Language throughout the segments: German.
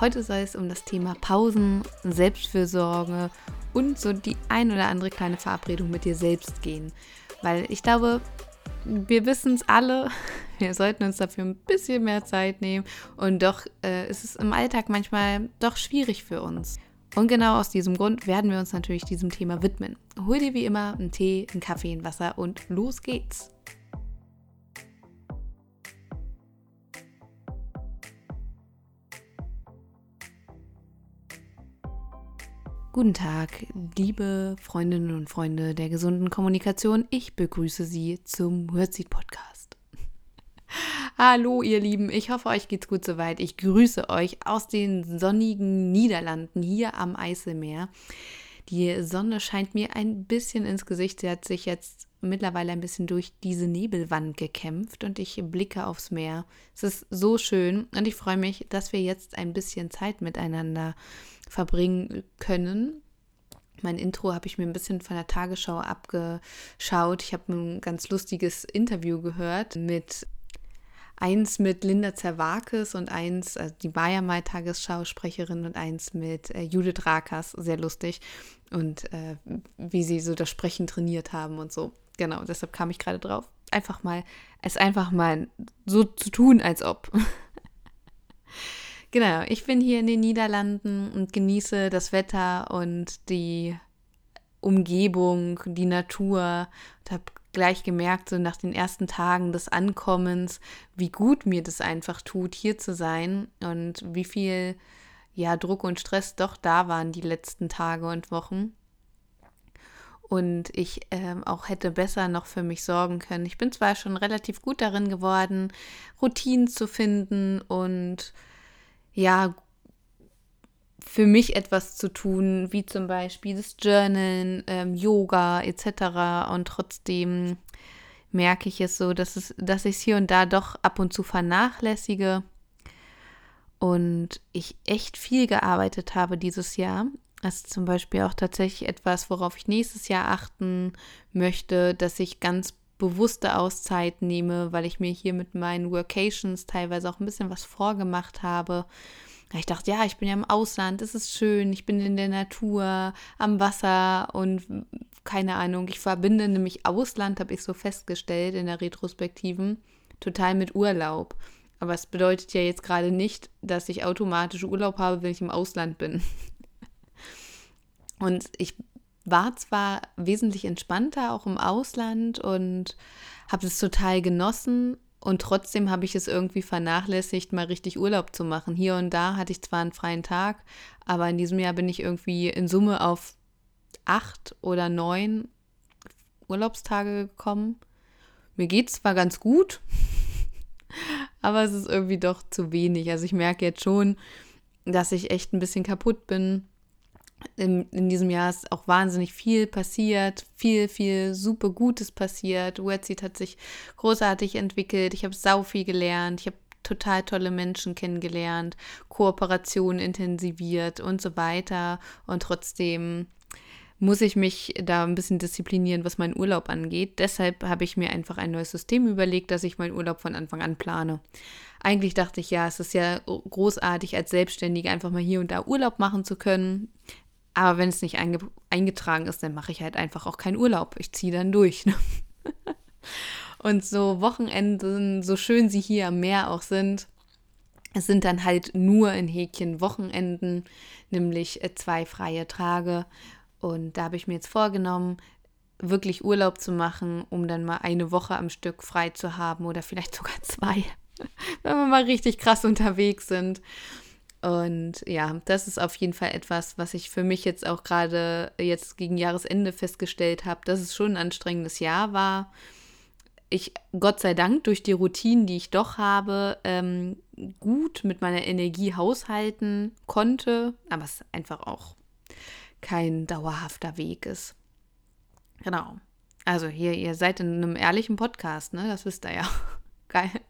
Heute soll es um das Thema Pausen, Selbstfürsorge und so die ein oder andere kleine Verabredung mit dir selbst gehen. Weil ich glaube, wir wissen es alle, wir sollten uns dafür ein bisschen mehr Zeit nehmen und doch äh, ist es im Alltag manchmal doch schwierig für uns. Und genau aus diesem Grund werden wir uns natürlich diesem Thema widmen. Hol dir wie immer einen Tee, einen Kaffee, ein Wasser und los geht's. Guten Tag, liebe Freundinnen und Freunde der gesunden Kommunikation. Ich begrüße Sie zum Wordseed Podcast. Hallo, ihr Lieben. Ich hoffe, euch geht's gut soweit. Ich grüße euch aus den sonnigen Niederlanden hier am Eiselmeer. Die Sonne scheint mir ein bisschen ins Gesicht. Sie hat sich jetzt mittlerweile ein bisschen durch diese Nebelwand gekämpft und ich blicke aufs Meer. Es ist so schön und ich freue mich, dass wir jetzt ein bisschen Zeit miteinander verbringen können. Mein Intro habe ich mir ein bisschen von der Tagesschau abgeschaut. Ich habe ein ganz lustiges Interview gehört mit eins mit Linda Zerwakis und eins, also die war ja mal Tagesschausprecherin und eins mit äh, Judith Rakas, sehr lustig. Und äh, wie sie so das Sprechen trainiert haben und so. Genau, deshalb kam ich gerade drauf. Einfach mal, es einfach mal so zu tun, als ob. genau, ich bin hier in den Niederlanden und genieße das Wetter und die Umgebung, die Natur und habe gleich gemerkt, so nach den ersten Tagen des Ankommens, wie gut mir das einfach tut, hier zu sein und wie viel ja, Druck und Stress doch da waren die letzten Tage und Wochen. Und ich ähm, auch hätte besser noch für mich sorgen können. Ich bin zwar schon relativ gut darin geworden, Routinen zu finden und ja, für mich etwas zu tun, wie zum Beispiel das Journalen, ähm, Yoga etc. Und trotzdem merke ich es so, dass, es, dass ich es hier und da doch ab und zu vernachlässige und ich echt viel gearbeitet habe dieses Jahr. Das ist zum Beispiel auch tatsächlich etwas, worauf ich nächstes Jahr achten möchte, dass ich ganz bewusste Auszeit nehme, weil ich mir hier mit meinen Workations teilweise auch ein bisschen was vorgemacht habe ich dachte, ja, ich bin ja im Ausland, es ist schön, ich bin in der Natur, am Wasser und keine Ahnung, ich verbinde nämlich Ausland, habe ich so festgestellt in der Retrospektiven, total mit Urlaub. Aber es bedeutet ja jetzt gerade nicht, dass ich automatisch Urlaub habe, wenn ich im Ausland bin. Und ich war zwar wesentlich entspannter auch im Ausland und habe es total genossen, und trotzdem habe ich es irgendwie vernachlässigt, mal richtig Urlaub zu machen. Hier und da hatte ich zwar einen freien Tag, aber in diesem Jahr bin ich irgendwie in Summe auf acht oder neun Urlaubstage gekommen. Mir geht es zwar ganz gut, aber es ist irgendwie doch zu wenig. Also ich merke jetzt schon, dass ich echt ein bisschen kaputt bin in, in diesem Jahr ist auch wahnsinnig viel passiert, viel, viel super Gutes passiert. Wetseed hat sich großartig entwickelt. Ich habe sau viel gelernt. Ich habe total tolle Menschen kennengelernt, Kooperation intensiviert und so weiter. Und trotzdem muss ich mich da ein bisschen disziplinieren, was meinen Urlaub angeht. Deshalb habe ich mir einfach ein neues System überlegt, dass ich meinen Urlaub von Anfang an plane. Eigentlich dachte ich, ja, es ist ja großartig, als Selbstständige einfach mal hier und da Urlaub machen zu können. Aber wenn es nicht einge eingetragen ist, dann mache ich halt einfach auch keinen Urlaub. Ich ziehe dann durch. Ne? Und so Wochenenden, so schön sie hier am Meer auch sind, es sind dann halt nur in Häkchen Wochenenden, nämlich äh, zwei freie Tage. Und da habe ich mir jetzt vorgenommen, wirklich Urlaub zu machen, um dann mal eine Woche am Stück frei zu haben oder vielleicht sogar zwei, wenn wir mal richtig krass unterwegs sind. Und ja, das ist auf jeden Fall etwas, was ich für mich jetzt auch gerade jetzt gegen Jahresende festgestellt habe, dass es schon ein anstrengendes Jahr war. Ich, Gott sei Dank, durch die Routinen, die ich doch habe, ähm, gut mit meiner Energie haushalten konnte, aber es einfach auch kein dauerhafter Weg ist. Genau. Also hier, ihr seid in einem ehrlichen Podcast, ne? Das wisst ihr ja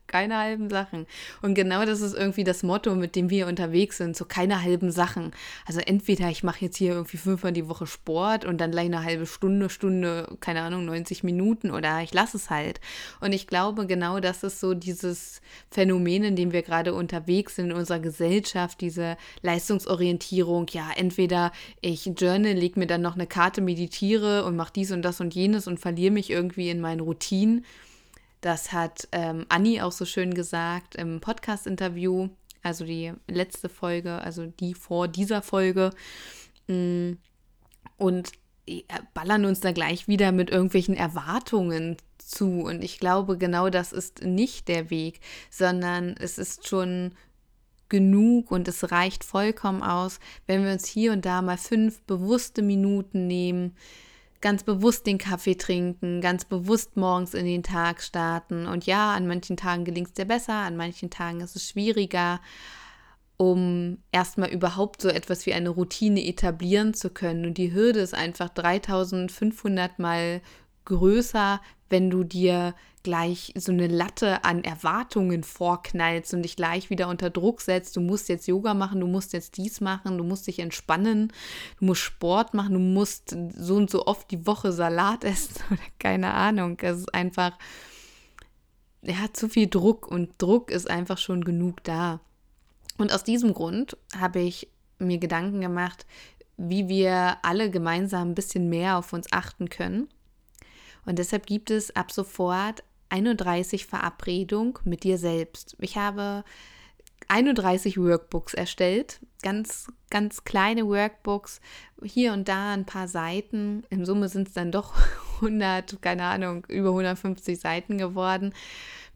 keine halben Sachen. Und genau das ist irgendwie das Motto, mit dem wir unterwegs sind, so keine halben Sachen. Also entweder ich mache jetzt hier irgendwie fünfmal die Woche Sport und dann gleich eine halbe Stunde, Stunde, keine Ahnung, 90 Minuten oder ich lasse es halt. Und ich glaube, genau das ist so dieses Phänomen, in dem wir gerade unterwegs sind in unserer Gesellschaft, diese Leistungsorientierung. Ja, entweder ich journal, lege mir dann noch eine Karte, meditiere und mache dies und das und jenes und verliere mich irgendwie in meinen Routinen das hat ähm, Anni auch so schön gesagt im Podcast-Interview, also die letzte Folge, also die vor dieser Folge. Mm, und äh, ballern uns da gleich wieder mit irgendwelchen Erwartungen zu. Und ich glaube, genau das ist nicht der Weg, sondern es ist schon genug und es reicht vollkommen aus, wenn wir uns hier und da mal fünf bewusste Minuten nehmen, ganz bewusst den Kaffee trinken, ganz bewusst morgens in den Tag starten. Und ja, an manchen Tagen gelingt es dir besser, an manchen Tagen ist es schwieriger, um erstmal überhaupt so etwas wie eine Routine etablieren zu können. Und die Hürde ist einfach 3500 mal größer, wenn du dir gleich so eine Latte an Erwartungen vorknallst und dich gleich wieder unter Druck setzt. Du musst jetzt Yoga machen, du musst jetzt dies machen, du musst dich entspannen, du musst Sport machen, du musst so und so oft die Woche Salat essen oder keine Ahnung. Es ist einfach, er hat zu viel Druck und Druck ist einfach schon genug da. Und aus diesem Grund habe ich mir Gedanken gemacht, wie wir alle gemeinsam ein bisschen mehr auf uns achten können und deshalb gibt es ab sofort 31 Verabredung mit dir selbst. Ich habe 31 Workbooks erstellt, ganz, ganz kleine Workbooks, hier und da ein paar Seiten. In Summe sind es dann doch 100, keine Ahnung, über 150 Seiten geworden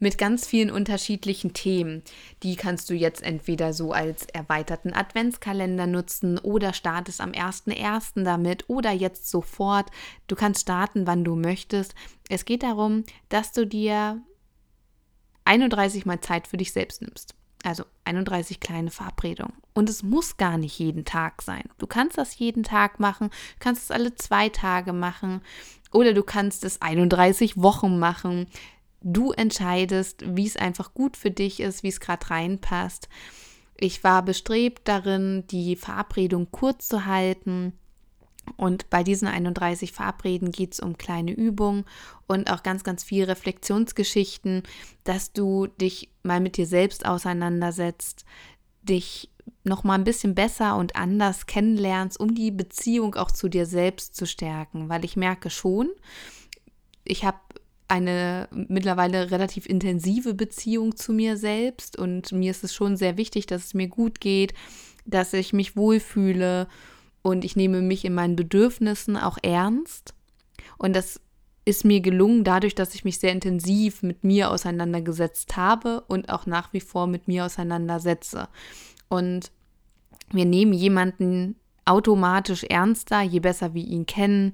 mit ganz vielen unterschiedlichen Themen. Die kannst du jetzt entweder so als erweiterten Adventskalender nutzen oder startest am 1.1. damit oder jetzt sofort. Du kannst starten, wann du möchtest. Es geht darum, dass du dir 31 Mal Zeit für dich selbst nimmst. Also 31 kleine Verabredungen. Und es muss gar nicht jeden Tag sein. Du kannst das jeden Tag machen, kannst es alle zwei Tage machen oder du kannst es 31 Wochen machen. Du entscheidest, wie es einfach gut für dich ist, wie es gerade reinpasst. Ich war bestrebt darin, die Verabredung kurz zu halten. Und bei diesen 31 Verabreden geht es um kleine Übungen und auch ganz, ganz viel Reflexionsgeschichten, dass du dich mal mit dir selbst auseinandersetzt, dich noch mal ein bisschen besser und anders kennenlernst, um die Beziehung auch zu dir selbst zu stärken, weil ich merke schon, ich habe eine mittlerweile relativ intensive Beziehung zu mir selbst und mir ist es schon sehr wichtig, dass es mir gut geht, dass ich mich wohlfühle und ich nehme mich in meinen Bedürfnissen auch ernst. Und das ist mir gelungen dadurch, dass ich mich sehr intensiv mit mir auseinandergesetzt habe und auch nach wie vor mit mir auseinandersetze. Und wir nehmen jemanden automatisch ernster, je besser wir ihn kennen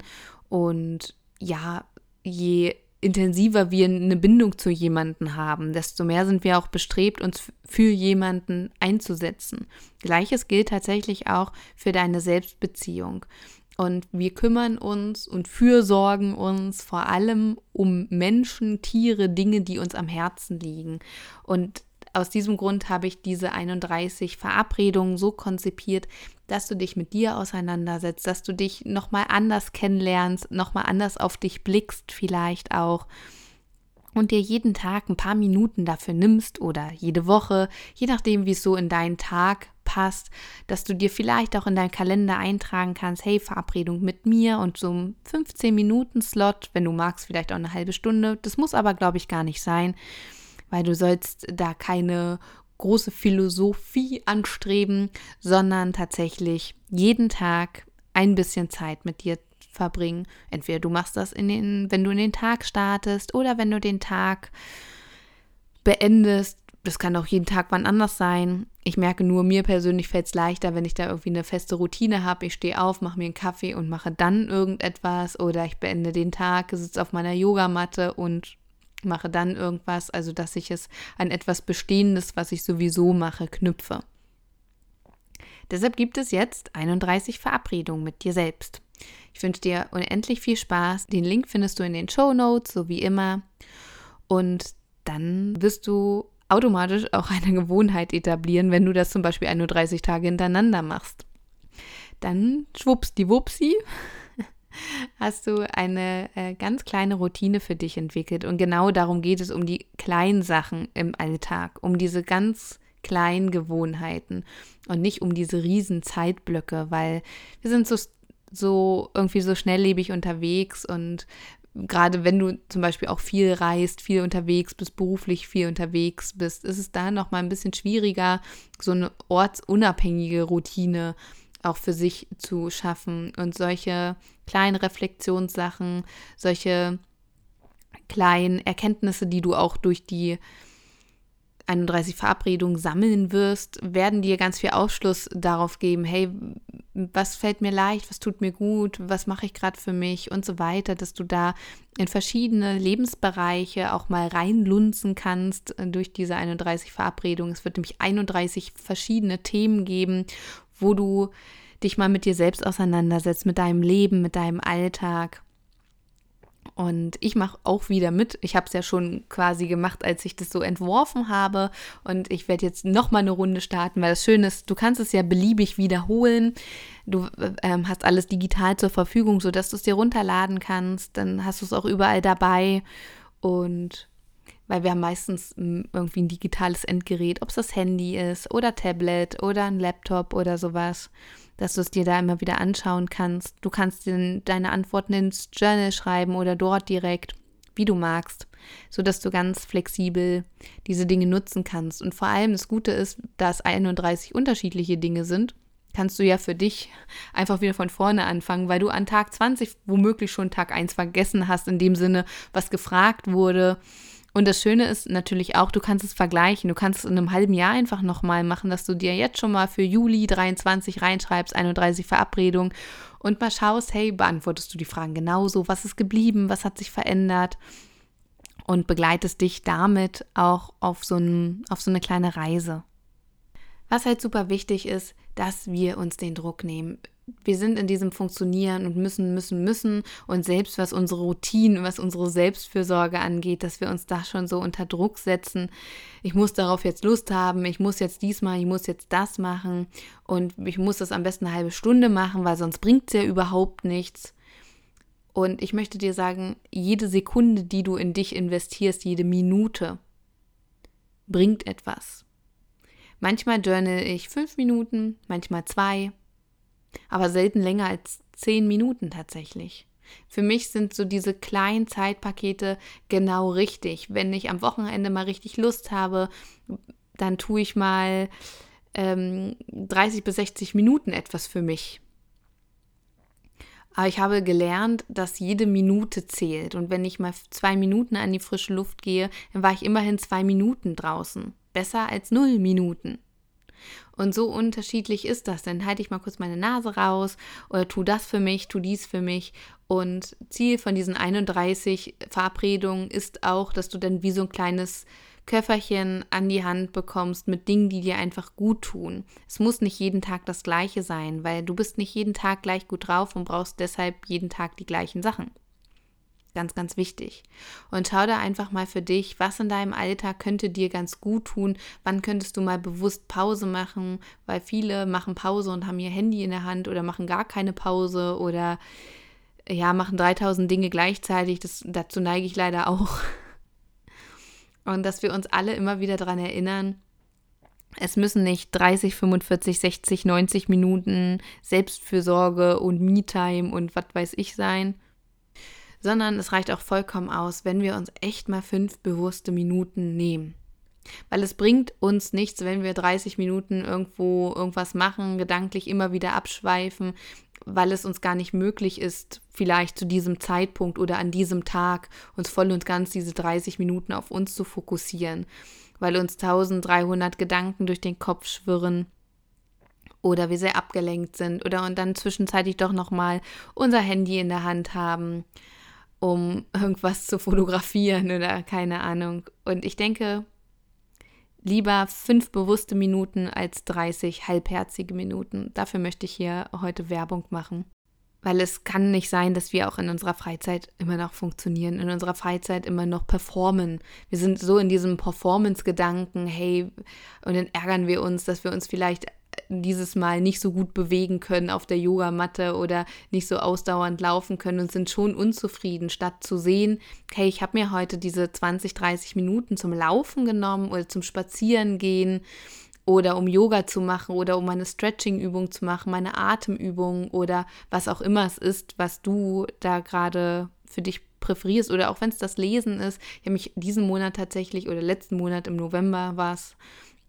und ja, je intensiver wir eine Bindung zu jemanden haben, desto mehr sind wir auch bestrebt, uns für jemanden einzusetzen. Gleiches gilt tatsächlich auch für deine Selbstbeziehung. Und wir kümmern uns und fürsorgen uns vor allem um Menschen, Tiere, Dinge, die uns am Herzen liegen. Und aus diesem Grund habe ich diese 31 Verabredungen so konzipiert, dass du dich mit dir auseinandersetzt, dass du dich nochmal anders kennenlernst, nochmal anders auf dich blickst vielleicht auch und dir jeden Tag ein paar Minuten dafür nimmst oder jede Woche, je nachdem, wie es so in deinen Tag passt, dass du dir vielleicht auch in deinen Kalender eintragen kannst, hey, Verabredung mit mir und so ein 15 Minuten Slot, wenn du magst, vielleicht auch eine halbe Stunde. Das muss aber, glaube ich, gar nicht sein weil du sollst da keine große Philosophie anstreben, sondern tatsächlich jeden Tag ein bisschen Zeit mit dir verbringen. Entweder du machst das in den, wenn du in den Tag startest oder wenn du den Tag beendest. Das kann auch jeden Tag wann anders sein. Ich merke nur, mir persönlich fällt es leichter, wenn ich da irgendwie eine feste Routine habe. Ich stehe auf, mache mir einen Kaffee und mache dann irgendetwas oder ich beende den Tag, sitze auf meiner Yogamatte und mache dann irgendwas, also dass ich es an etwas Bestehendes, was ich sowieso mache, knüpfe. Deshalb gibt es jetzt 31 Verabredungen mit dir selbst. Ich wünsche dir unendlich viel Spaß. Den Link findest du in den Show Notes, so wie immer. Und dann wirst du automatisch auch eine Gewohnheit etablieren, wenn du das zum Beispiel 31 Tage hintereinander machst. Dann schwupps die Wupsi hast du eine äh, ganz kleine Routine für dich entwickelt. Und genau darum geht es, um die kleinen Sachen im Alltag, um diese ganz kleinen Gewohnheiten und nicht um diese riesen Zeitblöcke, weil wir sind so, so irgendwie so schnelllebig unterwegs und gerade wenn du zum Beispiel auch viel reist, viel unterwegs bist, beruflich viel unterwegs bist, ist es da noch mal ein bisschen schwieriger, so eine ortsunabhängige Routine auch für sich zu schaffen. Und solche kleinen Reflexionssachen, solche kleinen Erkenntnisse, die du auch durch die 31 Verabredungen sammeln wirst, werden dir ganz viel Aufschluss darauf geben, hey, was fällt mir leicht, was tut mir gut, was mache ich gerade für mich? Und so weiter, dass du da in verschiedene Lebensbereiche auch mal reinlunzen kannst äh, durch diese 31 Verabredungen. Es wird nämlich 31 verschiedene Themen geben, wo du dich mal mit dir selbst auseinandersetzt, mit deinem Leben, mit deinem Alltag. Und ich mache auch wieder mit. Ich habe es ja schon quasi gemacht, als ich das so entworfen habe. Und ich werde jetzt nochmal eine Runde starten, weil das Schöne ist, du kannst es ja beliebig wiederholen. Du ähm, hast alles digital zur Verfügung, sodass du es dir runterladen kannst. Dann hast du es auch überall dabei. Und weil wir haben meistens hm, irgendwie ein digitales Endgerät, ob es das Handy ist oder Tablet oder ein Laptop oder sowas dass du es dir da immer wieder anschauen kannst. Du kannst deine Antworten ins Journal schreiben oder dort direkt, wie du magst, sodass du ganz flexibel diese Dinge nutzen kannst. Und vor allem das Gute ist, dass 31 unterschiedliche Dinge sind, kannst du ja für dich einfach wieder von vorne anfangen, weil du an Tag 20 womöglich schon Tag 1 vergessen hast, in dem Sinne, was gefragt wurde und das Schöne ist natürlich auch, du kannst es vergleichen. Du kannst es in einem halben Jahr einfach nochmal machen, dass du dir jetzt schon mal für Juli 23 reinschreibst, 31 Verabredung und mal schaust, hey, beantwortest du die Fragen genauso? Was ist geblieben? Was hat sich verändert? Und begleitest dich damit auch auf so, ein, auf so eine kleine Reise. Was halt super wichtig ist, dass wir uns den Druck nehmen wir sind in diesem Funktionieren und müssen, müssen, müssen und selbst was unsere Routinen, was unsere Selbstfürsorge angeht, dass wir uns da schon so unter Druck setzen. Ich muss darauf jetzt Lust haben, ich muss jetzt dies machen, ich muss jetzt das machen und ich muss das am besten eine halbe Stunde machen, weil sonst bringt es ja überhaupt nichts. Und ich möchte dir sagen, jede Sekunde, die du in dich investierst, jede Minute, bringt etwas. Manchmal journal ich fünf Minuten, manchmal zwei, aber selten länger als zehn Minuten tatsächlich. Für mich sind so diese kleinen Zeitpakete genau richtig. Wenn ich am Wochenende mal richtig Lust habe, dann tue ich mal ähm, 30 bis 60 Minuten etwas für mich. Aber ich habe gelernt, dass jede Minute zählt. Und wenn ich mal zwei Minuten an die frische Luft gehe, dann war ich immerhin zwei Minuten draußen. Besser als null Minuten. Und so unterschiedlich ist das. Dann halte ich mal kurz meine Nase raus oder tu das für mich, tu dies für mich. Und Ziel von diesen 31 Verabredungen ist auch, dass du dann wie so ein kleines Köfferchen an die Hand bekommst mit Dingen, die dir einfach gut tun. Es muss nicht jeden Tag das gleiche sein, weil du bist nicht jeden Tag gleich gut drauf und brauchst deshalb jeden Tag die gleichen Sachen. Ganz, ganz wichtig. Und schau da einfach mal für dich, was in deinem Alltag könnte dir ganz gut tun. Wann könntest du mal bewusst Pause machen? Weil viele machen Pause und haben ihr Handy in der Hand oder machen gar keine Pause oder ja, machen 3000 Dinge gleichzeitig. Das, dazu neige ich leider auch. Und dass wir uns alle immer wieder daran erinnern, es müssen nicht 30, 45, 60, 90 Minuten Selbstfürsorge und Me-Time und was weiß ich sein, sondern es reicht auch vollkommen aus, wenn wir uns echt mal fünf bewusste Minuten nehmen. Weil es bringt uns nichts, wenn wir 30 Minuten irgendwo irgendwas machen, gedanklich immer wieder abschweifen, weil es uns gar nicht möglich ist, vielleicht zu diesem Zeitpunkt oder an diesem Tag uns voll und ganz diese 30 Minuten auf uns zu fokussieren, weil uns 1300 Gedanken durch den Kopf schwirren oder wir sehr abgelenkt sind oder und dann zwischenzeitlich doch noch mal unser Handy in der Hand haben um irgendwas zu fotografieren oder keine Ahnung. Und ich denke, lieber fünf bewusste Minuten als 30 halbherzige Minuten. Dafür möchte ich hier heute Werbung machen. weil es kann nicht sein, dass wir auch in unserer Freizeit immer noch funktionieren, in unserer Freizeit immer noch performen. Wir sind so in diesem Performance-Gedanken, hey, und dann ärgern wir uns, dass wir uns vielleicht dieses Mal nicht so gut bewegen können auf der Yogamatte oder nicht so ausdauernd laufen können und sind schon unzufrieden, statt zu sehen, hey, ich habe mir heute diese 20, 30 Minuten zum Laufen genommen oder zum Spazierengehen oder um Yoga zu machen oder um eine Stretching-Übung zu machen, meine Atemübung oder was auch immer es ist, was du da gerade für dich präferierst oder auch wenn es das Lesen ist. Ich habe mich diesen Monat tatsächlich oder letzten Monat im November war es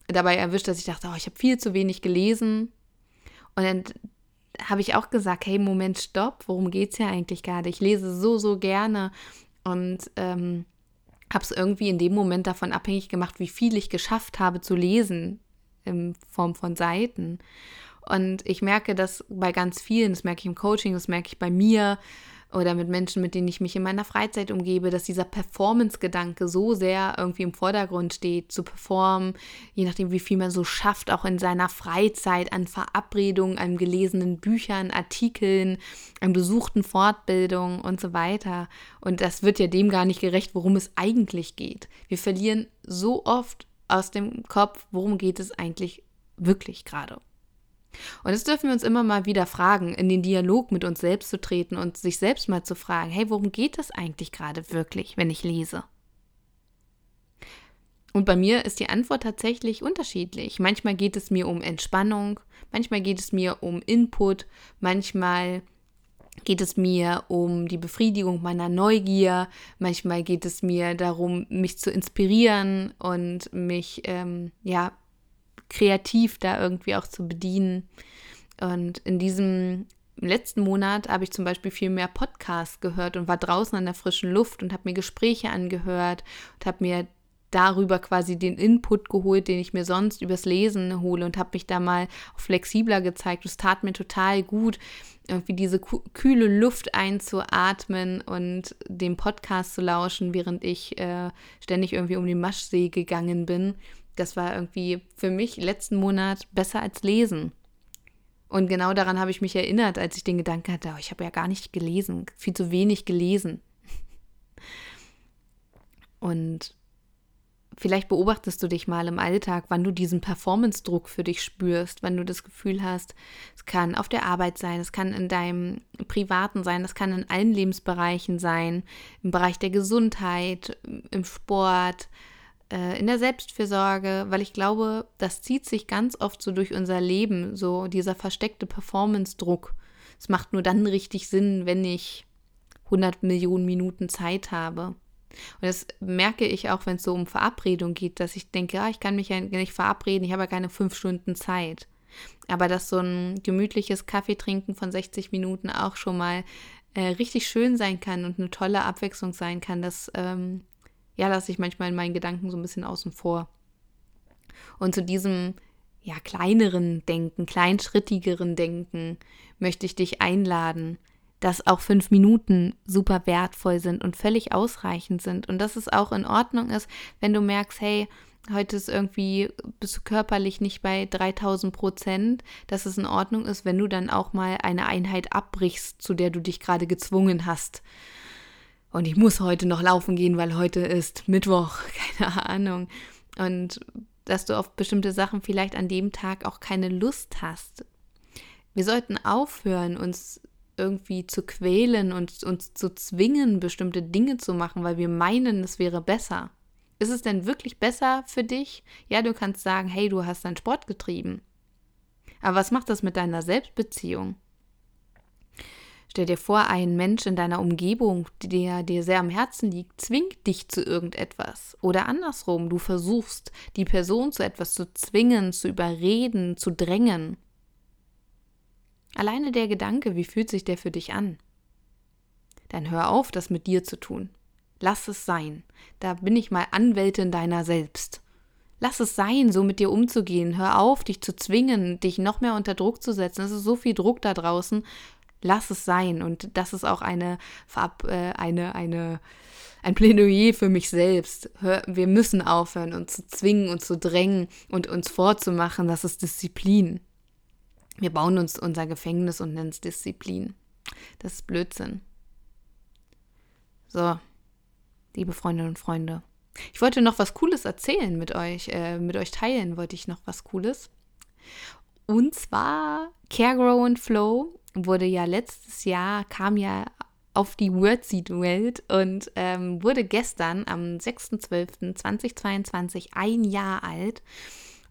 dabei erwischt, dass ich dachte, oh, ich habe viel zu wenig gelesen. Und dann habe ich auch gesagt, hey, Moment, stopp, worum geht es ja eigentlich gerade? Ich lese so, so gerne und ähm, habe es irgendwie in dem Moment davon abhängig gemacht, wie viel ich geschafft habe zu lesen in Form von Seiten. Und ich merke das bei ganz vielen, das merke ich im Coaching, das merke ich bei mir, oder mit Menschen, mit denen ich mich in meiner Freizeit umgebe, dass dieser Performance-Gedanke so sehr irgendwie im Vordergrund steht, zu performen, je nachdem, wie viel man so schafft, auch in seiner Freizeit an Verabredungen, an gelesenen Büchern, Artikeln, an besuchten Fortbildungen und so weiter. Und das wird ja dem gar nicht gerecht, worum es eigentlich geht. Wir verlieren so oft aus dem Kopf, worum geht es eigentlich wirklich gerade. Und das dürfen wir uns immer mal wieder fragen, in den Dialog mit uns selbst zu treten und sich selbst mal zu fragen, hey, worum geht es eigentlich gerade wirklich, wenn ich lese? Und bei mir ist die Antwort tatsächlich unterschiedlich. Manchmal geht es mir um Entspannung, manchmal geht es mir um Input, manchmal geht es mir um die Befriedigung meiner Neugier, manchmal geht es mir darum, mich zu inspirieren und mich ähm, ja kreativ da irgendwie auch zu bedienen. Und in diesem letzten Monat habe ich zum Beispiel viel mehr Podcasts gehört und war draußen an der frischen Luft und habe mir Gespräche angehört und habe mir darüber quasi den Input geholt, den ich mir sonst übers Lesen hole und habe mich da mal flexibler gezeigt. Es tat mir total gut, irgendwie diese kühle Luft einzuatmen und dem Podcast zu lauschen, während ich äh, ständig irgendwie um den Maschsee gegangen bin das war irgendwie für mich letzten Monat besser als lesen. Und genau daran habe ich mich erinnert, als ich den Gedanken hatte, oh, ich habe ja gar nicht gelesen, viel zu wenig gelesen. Und vielleicht beobachtest du dich mal im Alltag, wann du diesen Performance-Druck für dich spürst, wenn du das Gefühl hast, es kann auf der Arbeit sein, es kann in deinem Privaten sein, es kann in allen Lebensbereichen sein, im Bereich der Gesundheit, im Sport, in der Selbstfürsorge, weil ich glaube, das zieht sich ganz oft so durch unser Leben, so dieser versteckte Performance-Druck. Es macht nur dann richtig Sinn, wenn ich 100 Millionen Minuten Zeit habe. Und das merke ich auch, wenn es so um Verabredung geht, dass ich denke, ja, ich kann mich ja nicht verabreden, ich habe ja keine fünf Stunden Zeit. Aber dass so ein gemütliches Kaffeetrinken von 60 Minuten auch schon mal äh, richtig schön sein kann und eine tolle Abwechslung sein kann, das ähm, ja, lasse ich manchmal in meinen Gedanken so ein bisschen außen vor. Und zu diesem ja, kleineren Denken, kleinschrittigeren Denken möchte ich dich einladen, dass auch fünf Minuten super wertvoll sind und völlig ausreichend sind und dass es auch in Ordnung ist, wenn du merkst, hey, heute ist irgendwie, bist du körperlich nicht bei 3000 Prozent, dass es in Ordnung ist, wenn du dann auch mal eine Einheit abbrichst, zu der du dich gerade gezwungen hast und ich muss heute noch laufen gehen, weil heute ist Mittwoch, keine Ahnung. Und dass du auf bestimmte Sachen vielleicht an dem Tag auch keine Lust hast. Wir sollten aufhören, uns irgendwie zu quälen und uns zu zwingen, bestimmte Dinge zu machen, weil wir meinen, es wäre besser. Ist es denn wirklich besser für dich? Ja, du kannst sagen, hey, du hast deinen Sport getrieben. Aber was macht das mit deiner Selbstbeziehung? Stell dir vor, ein Mensch in deiner Umgebung, der dir sehr am Herzen liegt, zwingt dich zu irgendetwas. Oder andersrum, du versuchst, die Person zu etwas zu zwingen, zu überreden, zu drängen. Alleine der Gedanke, wie fühlt sich der für dich an? Dann hör auf, das mit dir zu tun. Lass es sein. Da bin ich mal Anwältin deiner selbst. Lass es sein, so mit dir umzugehen. Hör auf, dich zu zwingen, dich noch mehr unter Druck zu setzen. Es ist so viel Druck da draußen lass es sein. Und das ist auch eine, äh, eine, eine, ein Plädoyer für mich selbst. wir müssen aufhören, uns zu zwingen und zu drängen und uns vorzumachen, das ist Disziplin. Wir bauen uns unser Gefängnis und nennen es Disziplin. Das ist Blödsinn. So, liebe Freundinnen und Freunde. Ich wollte noch was Cooles erzählen mit euch, äh, mit euch teilen wollte ich noch was Cooles. Und zwar Care Grow and Flow wurde ja letztes Jahr, kam ja auf die Wordseed-Welt und ähm, wurde gestern am 6.12.2022 ein Jahr alt.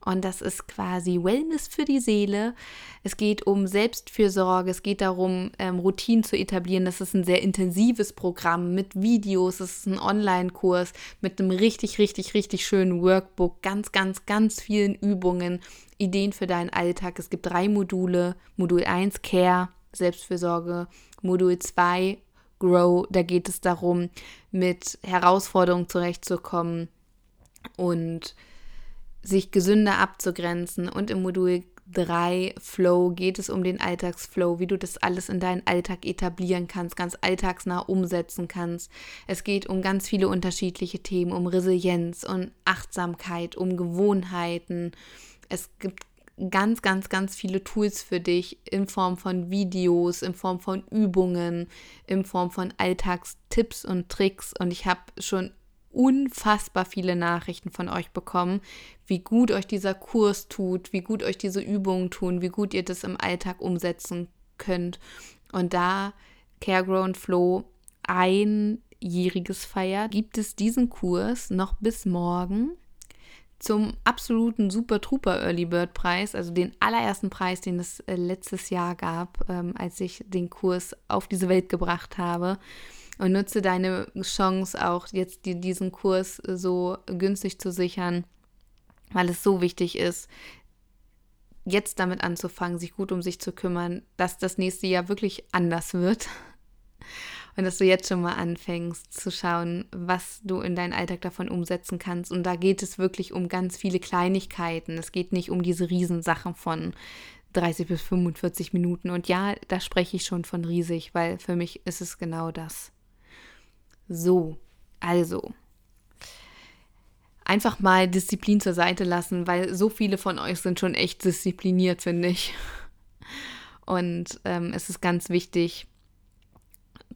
Und das ist quasi Wellness für die Seele. Es geht um Selbstfürsorge, es geht darum, ähm, Routinen zu etablieren. Das ist ein sehr intensives Programm mit Videos, es ist ein Online-Kurs mit einem richtig, richtig, richtig schönen Workbook, ganz, ganz, ganz vielen Übungen, Ideen für deinen Alltag. Es gibt drei Module. Modul 1 Care, Selbstfürsorge. Modul 2 Grow, da geht es darum, mit Herausforderungen zurechtzukommen und sich gesünder abzugrenzen. Und im Modul 3 Flow geht es um den Alltagsflow, wie du das alles in deinen Alltag etablieren kannst, ganz alltagsnah umsetzen kannst. Es geht um ganz viele unterschiedliche Themen, um Resilienz und Achtsamkeit, um Gewohnheiten. Es gibt ganz, ganz, ganz viele Tools für dich in Form von Videos, in Form von Übungen, in Form von Alltagstipps und Tricks. Und ich habe schon unfassbar viele Nachrichten von euch bekommen, wie gut euch dieser Kurs tut, wie gut euch diese Übungen tun, wie gut ihr das im Alltag umsetzen könnt. Und da Caregrow Flow einjähriges feiert, gibt es diesen Kurs noch bis morgen zum absoluten Super Trooper Early Bird Preis, also den allerersten Preis, den es äh, letztes Jahr gab, ähm, als ich den Kurs auf diese Welt gebracht habe. Und nutze deine Chance auch jetzt die, diesen Kurs so günstig zu sichern, weil es so wichtig ist, jetzt damit anzufangen, sich gut um sich zu kümmern, dass das nächste Jahr wirklich anders wird. Und dass du jetzt schon mal anfängst zu schauen, was du in deinen Alltag davon umsetzen kannst. Und da geht es wirklich um ganz viele Kleinigkeiten. Es geht nicht um diese Riesensachen von 30 bis 45 Minuten. Und ja, da spreche ich schon von riesig, weil für mich ist es genau das. So, also. Einfach mal Disziplin zur Seite lassen, weil so viele von euch sind schon echt diszipliniert, finde ich. Und ähm, es ist ganz wichtig,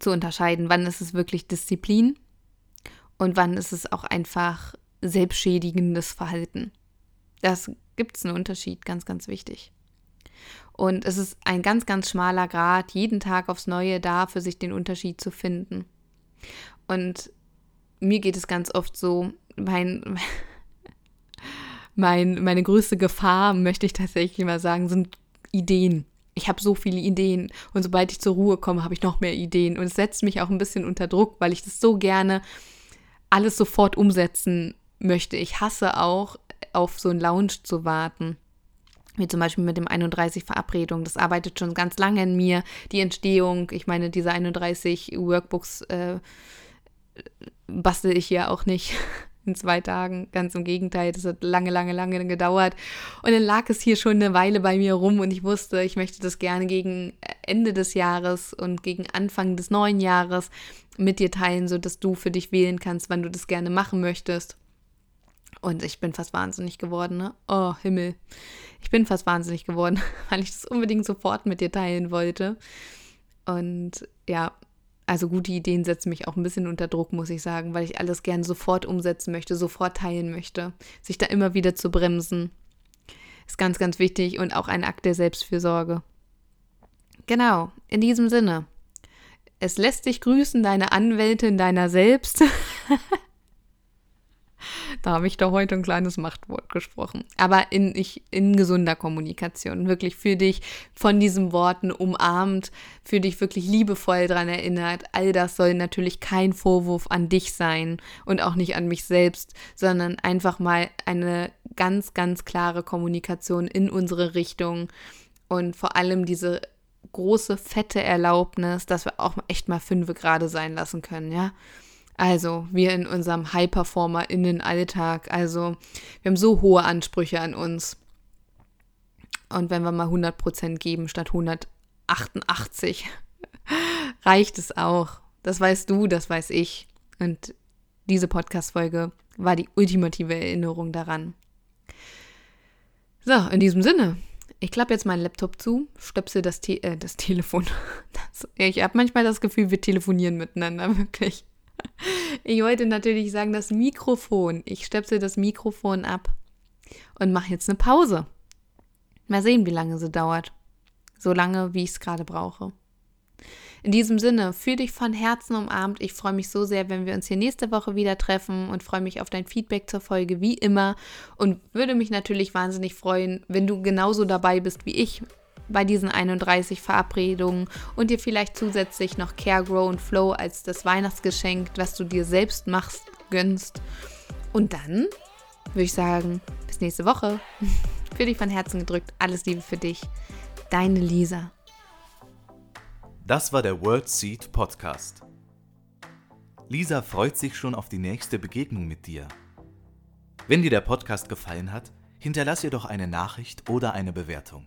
zu unterscheiden, wann ist es wirklich Disziplin und wann ist es auch einfach selbstschädigendes Verhalten. Das gibt es einen Unterschied, ganz, ganz wichtig. Und es ist ein ganz, ganz schmaler Grad, jeden Tag aufs Neue da, für sich den Unterschied zu finden. Und mir geht es ganz oft so, mein, mein, meine größte Gefahr, möchte ich tatsächlich mal sagen, sind Ideen ich habe so viele Ideen und sobald ich zur Ruhe komme, habe ich noch mehr Ideen und es setzt mich auch ein bisschen unter Druck, weil ich das so gerne alles sofort umsetzen möchte. Ich hasse auch, auf so einen Lounge zu warten. Wie zum Beispiel mit dem 31 Verabredung. Das arbeitet schon ganz lange in mir. Die Entstehung, ich meine, diese 31 Workbooks äh, bastel ich ja auch nicht in zwei Tagen. Ganz im Gegenteil, das hat lange, lange, lange gedauert. Und dann lag es hier schon eine Weile bei mir rum und ich wusste, ich möchte das gerne gegen Ende des Jahres und gegen Anfang des neuen Jahres mit dir teilen, sodass du für dich wählen kannst, wann du das gerne machen möchtest. Und ich bin fast wahnsinnig geworden, ne? Oh, Himmel. Ich bin fast wahnsinnig geworden, weil ich das unbedingt sofort mit dir teilen wollte. Und ja, also gute Ideen setzen mich auch ein bisschen unter Druck, muss ich sagen, weil ich alles gerne sofort umsetzen möchte, sofort teilen möchte. Sich da immer wieder zu bremsen, ist ganz, ganz wichtig und auch ein Akt der Selbstfürsorge. Genau, in diesem Sinne. Es lässt dich grüßen, deine Anwältin deiner selbst. Da habe ich doch heute ein kleines Machtwort gesprochen. Aber in, ich, in gesunder Kommunikation. Wirklich für dich von diesen Worten umarmt, für dich wirklich liebevoll daran erinnert. All das soll natürlich kein Vorwurf an dich sein und auch nicht an mich selbst, sondern einfach mal eine ganz, ganz klare Kommunikation in unsere Richtung und vor allem diese große, fette Erlaubnis, dass wir auch echt mal fünf gerade sein lassen können, ja. Also wir in unserem High-Performer-Innen-Alltag. Also wir haben so hohe Ansprüche an uns. Und wenn wir mal 100% geben statt 188, reicht es auch. Das weißt du, das weiß ich. Und diese Podcast-Folge war die ultimative Erinnerung daran. So, in diesem Sinne, Ich klappe jetzt meinen Laptop zu, stöpsel das, Te äh, das Telefon. Das, ich habe manchmal das Gefühl, wir telefonieren miteinander, wirklich. Ich wollte natürlich sagen, das Mikrofon. Ich stöpsel das Mikrofon ab und mache jetzt eine Pause. Mal sehen, wie lange sie dauert. So lange, wie ich es gerade brauche. In diesem Sinne, fühl dich von Herzen umarmt. Ich freue mich so sehr, wenn wir uns hier nächste Woche wieder treffen und freue mich auf dein Feedback zur Folge wie immer und würde mich natürlich wahnsinnig freuen, wenn du genauso dabei bist wie ich bei diesen 31 Verabredungen und dir vielleicht zusätzlich noch Care, Grow und Flow als das Weihnachtsgeschenk, was du dir selbst machst, gönnst. Und dann würde ich sagen, bis nächste Woche. Für dich von Herzen gedrückt. Alles Liebe für dich. Deine Lisa. Das war der World Seed Podcast. Lisa freut sich schon auf die nächste Begegnung mit dir. Wenn dir der Podcast gefallen hat, hinterlass ihr doch eine Nachricht oder eine Bewertung.